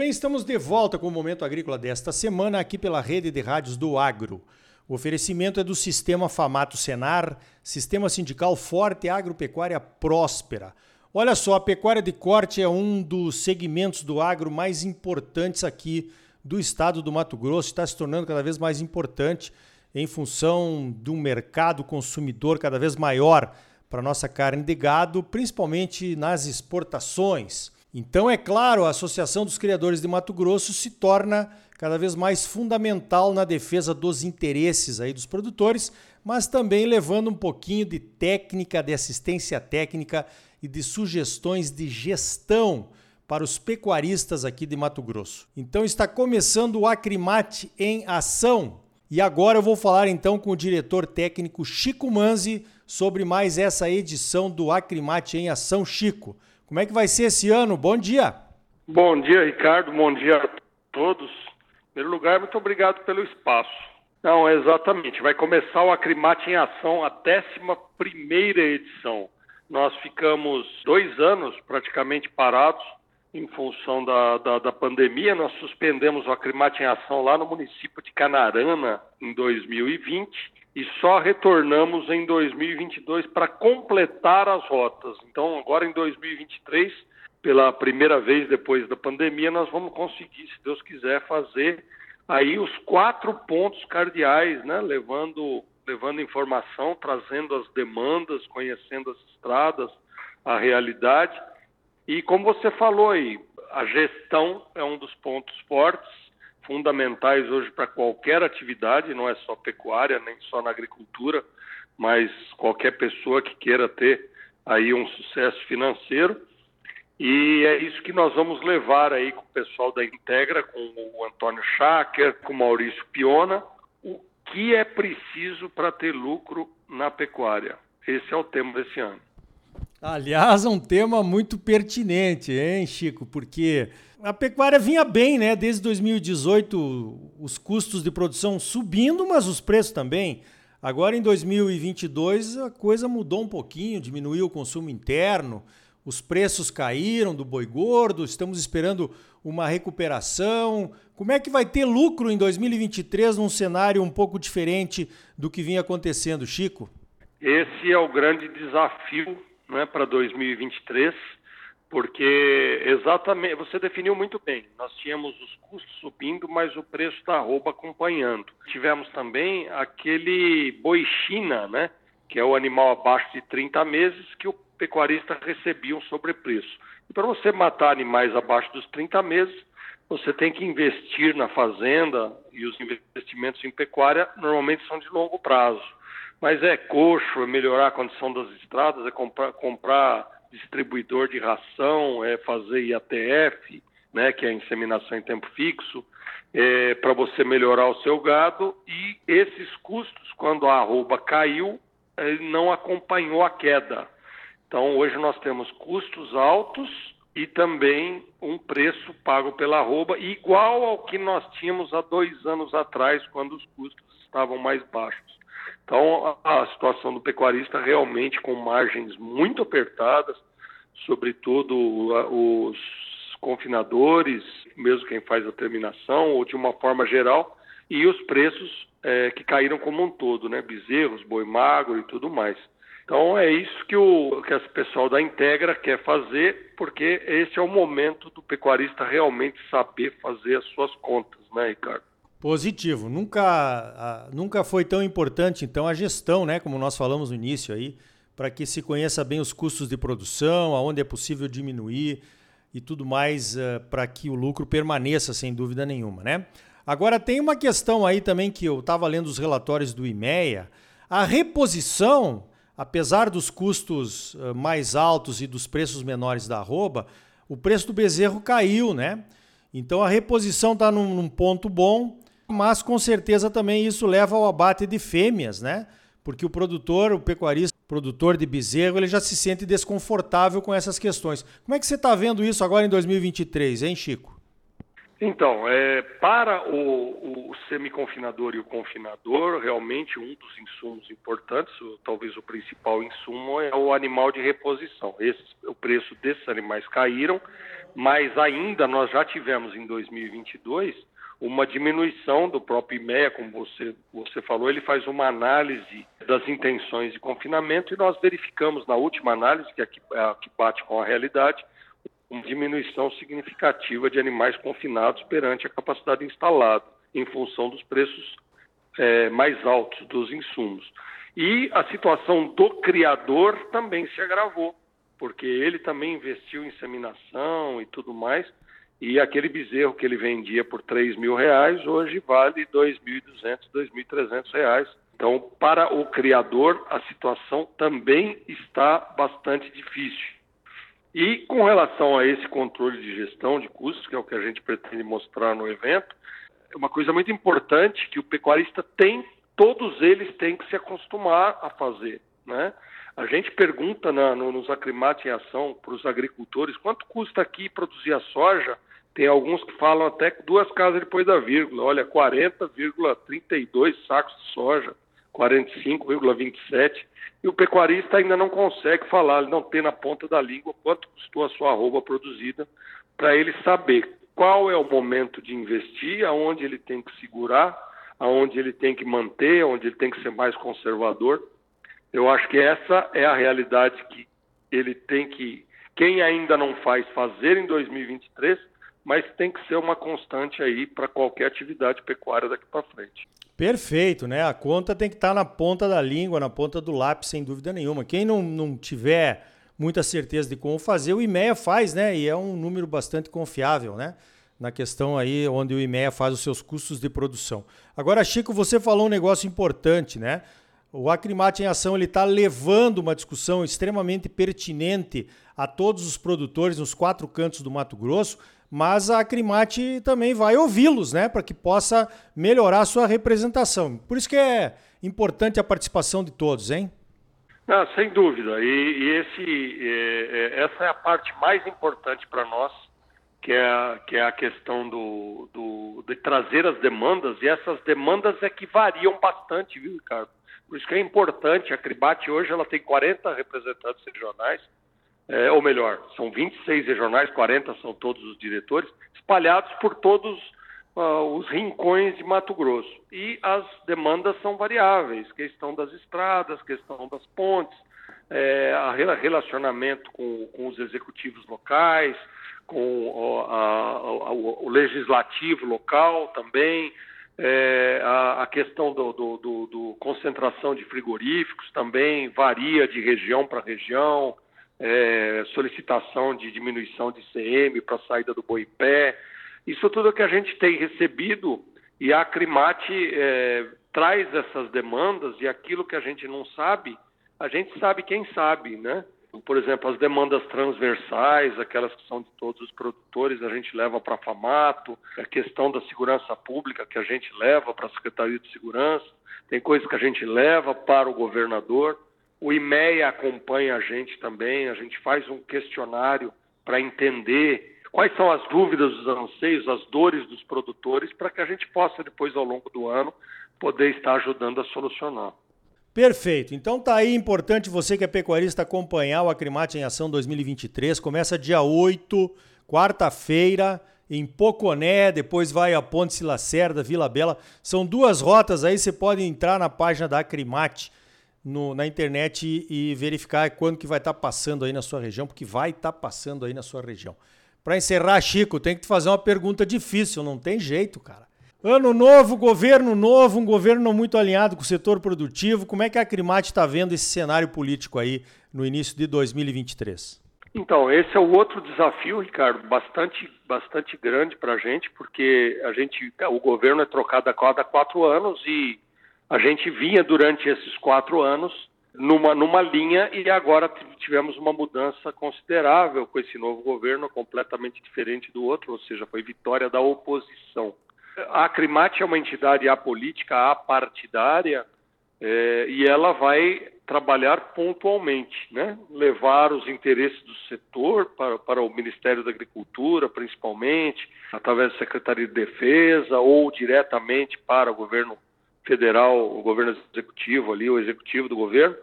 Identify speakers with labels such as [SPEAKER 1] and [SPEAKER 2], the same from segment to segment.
[SPEAKER 1] bem, estamos de volta com o Momento Agrícola desta semana aqui pela rede de rádios do Agro. O oferecimento é do Sistema Famato Senar, Sistema Sindical Forte Agropecuária Próspera. Olha só, a pecuária de corte é um dos segmentos do agro mais importantes aqui do estado do Mato Grosso, está se tornando cada vez mais importante em função de um mercado consumidor cada vez maior para nossa carne de gado, principalmente nas exportações. Então, é claro, a Associação dos Criadores de Mato Grosso se torna cada vez mais fundamental na defesa dos interesses aí dos produtores, mas também levando um pouquinho de técnica, de assistência técnica e de sugestões de gestão para os pecuaristas aqui de Mato Grosso. Então está começando o Acrimate em ação. E agora eu vou falar então com o diretor técnico Chico Manzi sobre mais essa edição do Acrimate em ação, Chico. Como é que vai ser esse ano? Bom dia.
[SPEAKER 2] Bom dia, Ricardo. Bom dia a todos. Em primeiro lugar, muito obrigado pelo espaço. Não, exatamente. Vai começar o Acrimate em Ação, a 11 edição. Nós ficamos dois anos praticamente parados em função da, da, da, pandemia. Nós suspendemos o Acrimate em Ação lá no município de Canarana em 2020 e só retornamos em 2022 para completar as rotas. Então, agora em 2023, pela primeira vez depois da pandemia, nós vamos conseguir, se Deus quiser, fazer aí os quatro pontos cardeais, né? levando, levando informação, trazendo as demandas, conhecendo as estradas, a realidade. E como você falou aí, a gestão é um dos pontos fortes fundamentais hoje para qualquer atividade, não é só pecuária, nem só na agricultura, mas qualquer pessoa que queira ter aí um sucesso financeiro. E é isso que nós vamos levar aí com o pessoal da Integra, com o Antônio Schacker, com o Maurício Piona, o que é preciso para ter lucro na pecuária. Esse é o tema desse ano.
[SPEAKER 1] Aliás, um tema muito pertinente, hein, Chico? Porque a pecuária vinha bem, né? Desde 2018, os custos de produção subindo, mas os preços também. Agora, em 2022, a coisa mudou um pouquinho, diminuiu o consumo interno, os preços caíram do boi gordo, estamos esperando uma recuperação. Como é que vai ter lucro em 2023 num cenário um pouco diferente do que vinha acontecendo, Chico?
[SPEAKER 2] Esse é o grande desafio né, para 2023, porque exatamente, você definiu muito bem, nós tínhamos os custos subindo, mas o preço da roupa acompanhando. Tivemos também aquele boi China, né, que é o animal abaixo de 30 meses, que o pecuarista recebia um sobrepreço. E para você matar animais abaixo dos 30 meses, você tem que investir na fazenda e os investimentos em pecuária normalmente são de longo prazo. Mas é coxo, é melhorar a condição das estradas, é comprar, comprar distribuidor de ração, é fazer IATF, né, que é a inseminação em tempo fixo, é, para você melhorar o seu gado. E esses custos, quando a arroba caiu, ele não acompanhou a queda. Então, hoje nós temos custos altos e também um preço pago pela arroba igual ao que nós tínhamos há dois anos atrás, quando os custos estavam mais baixos. Então, a, situação do pecuarista realmente com margens muito apertadas, sobretudo os confinadores, mesmo quem faz a terminação, ou de uma forma geral, e os preços é, que caíram como um todo, né? Bezerros, boi magro e tudo mais. Então é isso que o que esse pessoal da Integra quer fazer, porque esse é o momento do pecuarista realmente saber fazer as suas contas, né, Ricardo?
[SPEAKER 1] Positivo. Nunca, nunca foi tão importante, então, a gestão, né? Como nós falamos no início aí, para que se conheça bem os custos de produção, aonde é possível diminuir e tudo mais, uh, para que o lucro permaneça, sem dúvida nenhuma, né? Agora, tem uma questão aí também que eu estava lendo os relatórios do IMEA. A reposição, apesar dos custos uh, mais altos e dos preços menores da arroba, o preço do bezerro caiu, né? Então a reposição está num, num ponto bom mas com certeza também isso leva ao abate de fêmeas, né? Porque o produtor, o pecuarista, o produtor de bezerro, ele já se sente desconfortável com essas questões. Como é que você está vendo isso agora em 2023, hein, Chico?
[SPEAKER 2] Então, é, para o, o semiconfinador e o confinador, realmente um dos insumos importantes, talvez o principal insumo, é o animal de reposição. Esse, o preço desses animais caíram, mas ainda nós já tivemos em 2022 uma diminuição do próprio IMEA, como você, você falou, ele faz uma análise das intenções de confinamento e nós verificamos na última análise, que, é que, é que bate com a realidade, uma diminuição significativa de animais confinados perante a capacidade instalada, em função dos preços é, mais altos dos insumos. E a situação do criador também se agravou, porque ele também investiu em inseminação e tudo mais, e aquele bezerro que ele vendia por 3 mil reais, hoje vale 2.200, 2.300 reais. Então, para o criador, a situação também está bastante difícil. E com relação a esse controle de gestão de custos, que é o que a gente pretende mostrar no evento, é uma coisa muito importante que o pecuarista tem, todos eles têm que se acostumar a fazer. Né? A gente pergunta na, no, nos acrimates em ação para os agricultores quanto custa aqui produzir a soja. Tem alguns que falam até duas casas depois da vírgula. Olha, 40,32 sacos de soja, 45,27 e o pecuarista ainda não consegue falar, ele não tem na ponta da língua quanto custou a sua arroba produzida, para ele saber qual é o momento de investir, aonde ele tem que segurar, aonde ele tem que manter, aonde ele tem que ser mais conservador. Eu acho que essa é a realidade que ele tem que, quem ainda não faz, fazer em 2023, mas tem que ser uma constante aí para qualquer atividade pecuária daqui para frente.
[SPEAKER 1] Perfeito, né? A conta tem que estar tá na ponta da língua, na ponta do lápis, sem dúvida nenhuma. Quem não, não tiver muita certeza de como fazer, o IMEA faz, né? E é um número bastante confiável, né? Na questão aí onde o IMEA faz os seus custos de produção. Agora, Chico, você falou um negócio importante, né? O Acrimate em Ação ele está levando uma discussão extremamente pertinente a todos os produtores nos quatro cantos do Mato Grosso mas a Acrimate também vai ouvi-los, né, para que possa melhorar a sua representação. Por isso que é importante a participação de todos, hein?
[SPEAKER 2] Não, sem dúvida. E, e esse, é, é, essa é a parte mais importante para nós, que é, a, que é a questão do, do, de trazer as demandas, e essas demandas é que variam bastante, viu, Ricardo? Por isso que é importante, a Cribate hoje ela tem 40 representantes regionais, é, ou melhor, são 26 regionais, 40 são todos os diretores, espalhados por todos uh, os rincões de Mato Grosso. E as demandas são variáveis, questão das estradas, questão das pontes, é, relacionamento com, com, os executivos locais, com a, a, o legislativo local também, é, a, a, questão do, do, do, do, concentração de frigoríficos também varia de região para região, é, solicitação de diminuição de CM para saída do boi pé. Isso tudo que a gente tem recebido e a Acrimate é, traz essas demandas e aquilo que a gente não sabe, a gente sabe quem sabe, né? Por exemplo, as demandas transversais, aquelas que são de todos os produtores, a gente leva para a FAMATO, a questão da segurança pública que a gente leva para a Secretaria de Segurança, tem coisas que a gente leva para o governador. O IMEA acompanha a gente também, a gente faz um questionário para entender quais são as dúvidas, os anseios, as dores dos produtores, para que a gente possa, depois, ao longo do ano, poder estar ajudando a solucionar.
[SPEAKER 1] Perfeito. Então tá aí importante você que é pecuarista acompanhar o Acrimate em Ação 2023. Começa dia 8, quarta-feira, em Poconé, depois vai a Ponte Lacerda, Vila Bela. São duas rotas aí, você pode entrar na página da Acrimate no, na internet e, e, verificar quando que vai estar tá passando aí na sua região, porque vai estar tá passando aí na sua região. Para encerrar, Chico, tem que te fazer uma pergunta difícil, não tem jeito, cara. Ano novo, governo novo, um governo muito alinhado com o setor produtivo. Como é que a Acrimate está vendo esse cenário político aí no início de 2023?
[SPEAKER 2] Então, esse é o outro desafio, Ricardo, bastante, bastante grande para a gente, porque a gente, o governo é trocado a cada quatro anos e a gente vinha durante esses quatro anos numa, numa linha e agora tivemos uma mudança considerável com esse novo governo, completamente diferente do outro, ou seja, foi vitória da oposição. A Acrimate é uma entidade apolítica, apartidária, é, e ela vai trabalhar pontualmente, né? levar os interesses do setor para, para o Ministério da Agricultura, principalmente, através da Secretaria de Defesa ou diretamente para o governo federal, o governo executivo ali, o executivo do governo,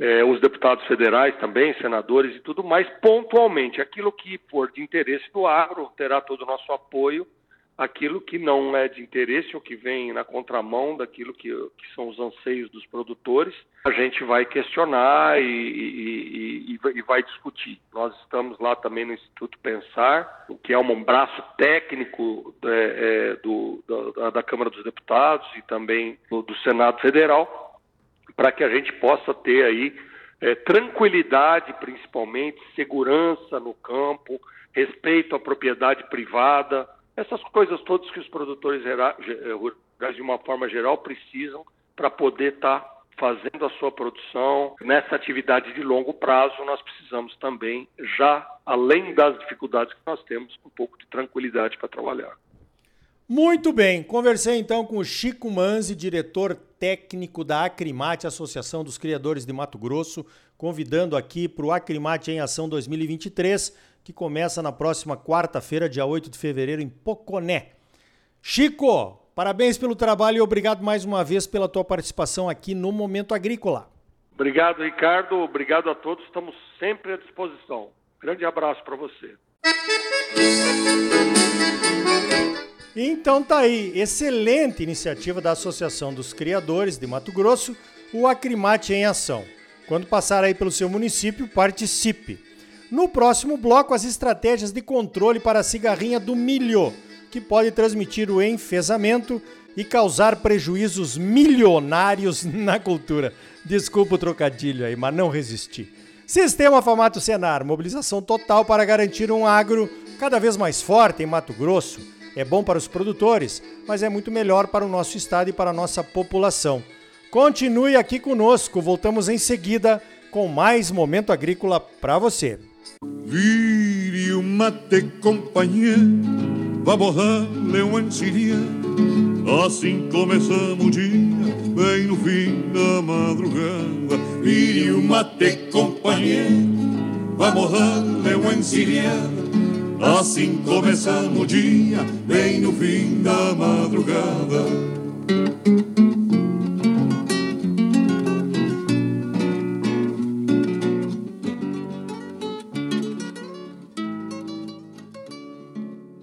[SPEAKER 2] é, os deputados federais também, senadores e tudo mais, pontualmente. Aquilo que for de interesse do agro terá todo o nosso apoio aquilo que não é de interesse ou que vem na contramão daquilo que, que são os anseios dos produtores, a gente vai questionar e, e, e, e, vai discutir. Nós estamos lá também no Instituto Pensar, que é um braço técnico é, é, do, da, da, Câmara dos Deputados e também do, do Senado Federal, para que a gente possa ter aí é, tranquilidade, principalmente, segurança no campo, respeito à propriedade privada, essas coisas todas que os produtores eh, rurais, de uma forma geral, precisam para poder estar tá fazendo a sua produção. Nessa atividade de longo prazo, nós precisamos também, já além das dificuldades que nós temos, um pouco de tranquilidade para trabalhar.
[SPEAKER 1] Muito bem, conversei então com o Chico Manzi, diretor técnico da Acrimate, Associação dos Criadores de Mato Grosso, convidando aqui para o Acrimate em Ação 2023 que começa na próxima quarta-feira, dia 8 de fevereiro, em Poconé. Chico, parabéns pelo trabalho e obrigado mais uma vez pela tua participação aqui no Momento Agrícola.
[SPEAKER 2] Obrigado, Ricardo. Obrigado a todos. Estamos sempre à disposição. Grande abraço para você.
[SPEAKER 1] Então tá aí, excelente iniciativa da Associação dos Criadores de Mato Grosso, o Acrimate em Ação. Quando passar aí pelo seu município, participe. No próximo bloco, as estratégias de controle para a cigarrinha do milho, que pode transmitir o enfesamento e causar prejuízos milionários na cultura. Desculpa o trocadilho aí, mas não resisti. Sistema Famato Senar, mobilização total para garantir um agro cada vez mais forte em Mato Grosso. É bom para os produtores, mas é muito melhor para o nosso estado e para a nossa população. Continue aqui conosco, voltamos em seguida com mais momento agrícola para você.
[SPEAKER 3] Vire um mate, companheiro, vamos darle uma encilha. Assim começamos o dia, bem no fim da madrugada. Vire um mate, companheiro, vamos darle uma encilhada. Assim começamos o dia, bem no fim da madrugada.